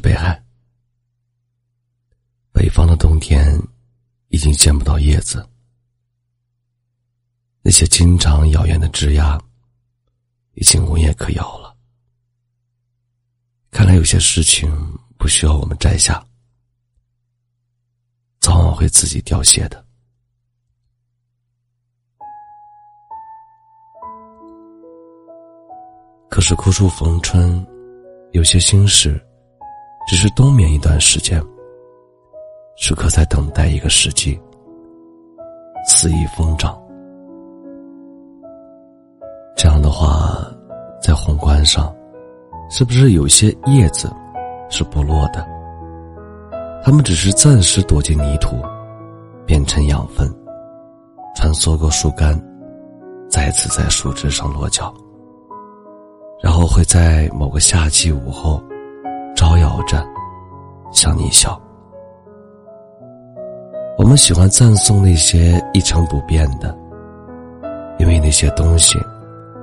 北海，北方的冬天已经见不到叶子，那些经常摇曳的枝桠已经无叶可摇了。看来有些事情不需要我们摘下，早晚会自己凋谢的。可是枯树逢春，有些心事。只是冬眠一段时间，时刻在等待一个时机，肆意疯长。这样的话，在宏观上，是不是有些叶子是不落的？它们只是暂时躲进泥土，变成养分，穿梭过树干，再次在树枝上落脚，然后会在某个夏季午后。招摇着，向你笑。我们喜欢赞颂那些一成不变的，因为那些东西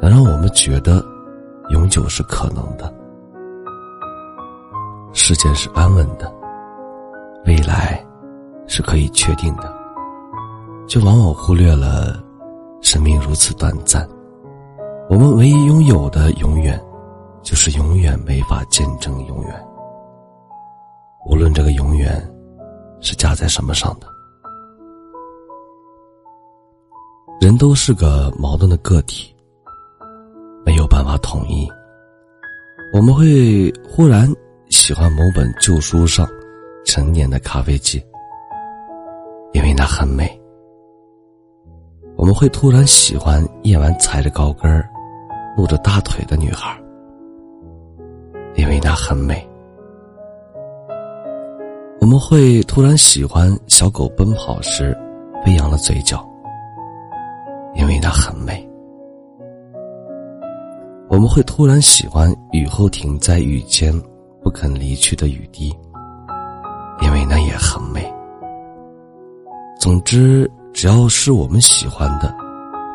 能让我们觉得永久是可能的，世界是安稳的，未来是可以确定的，就往往忽略了生命如此短暂。我们唯一拥有的永远，就是永远没法见证永远。无论这个永远是加在什么上的，人都是个矛盾的个体，没有办法统一。我们会忽然喜欢某本旧书上陈年的咖啡机，因为那很美；我们会突然喜欢夜晚踩着高跟露着大腿的女孩，因为那很美。我们会突然喜欢小狗奔跑时飞扬的嘴角，因为它很美。我们会突然喜欢雨后停在雨间不肯离去的雨滴，因为那也很美。总之，只要是我们喜欢的，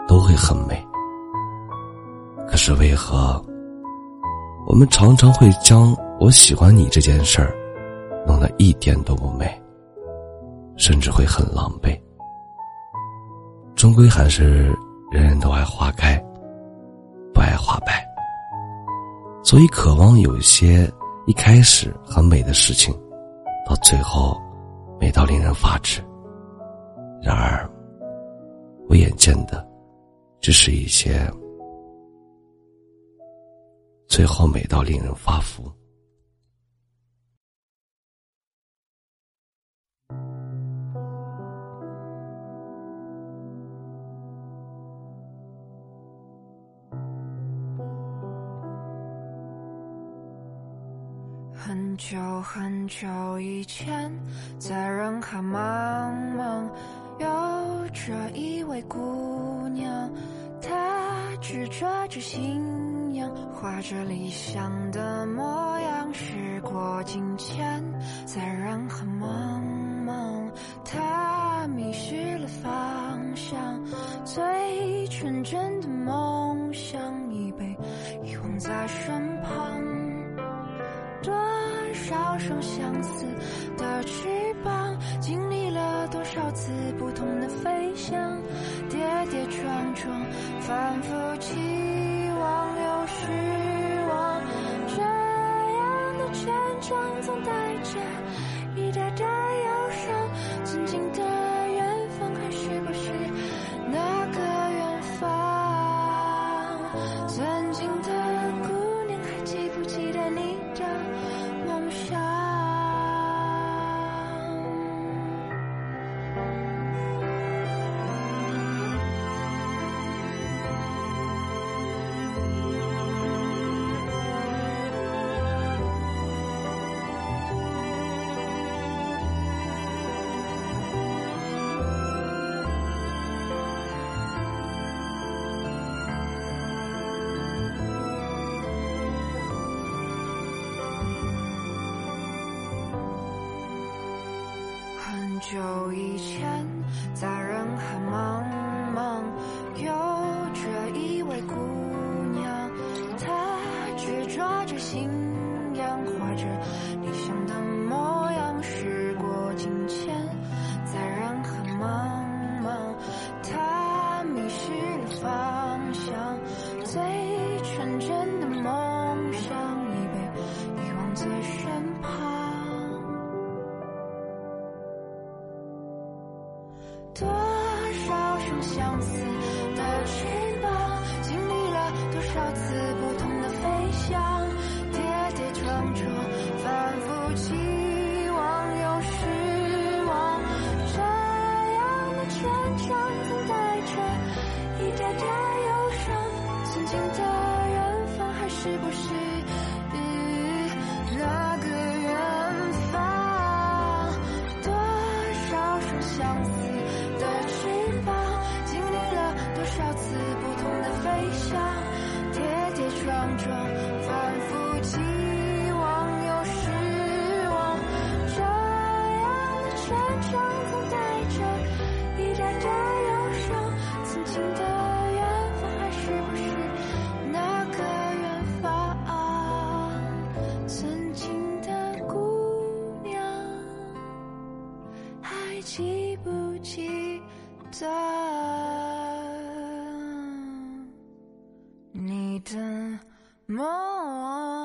都会很美。可是为何我们常常会将我喜欢你这件事儿？那一点都不美，甚至会很狼狈。终归还是人人都爱花开，不爱花败。所以渴望有一些一开始很美的事情，到最后美到令人发指。然而，我眼见的只是一些最后美到令人发福。很久很久以前，在人海茫茫，有着一位姑娘，她执着着信仰，画着理想的模样。时过境迁，在人海茫茫，她迷失了方向，最纯真的梦想已被遗忘在身旁。多少双相似的翅膀，经历了多少次不同的飞翔，跌跌撞撞，反复起久以前，在人海茫茫，有着一位姑娘，她执着着信仰，画着理。想的样的成长，曾带着一点点忧伤。曾经的远方，还是不是那个远方？多少双相思的翅膀，经历了多少次不同的飞翔，跌跌撞撞，反复记不记得你的梦？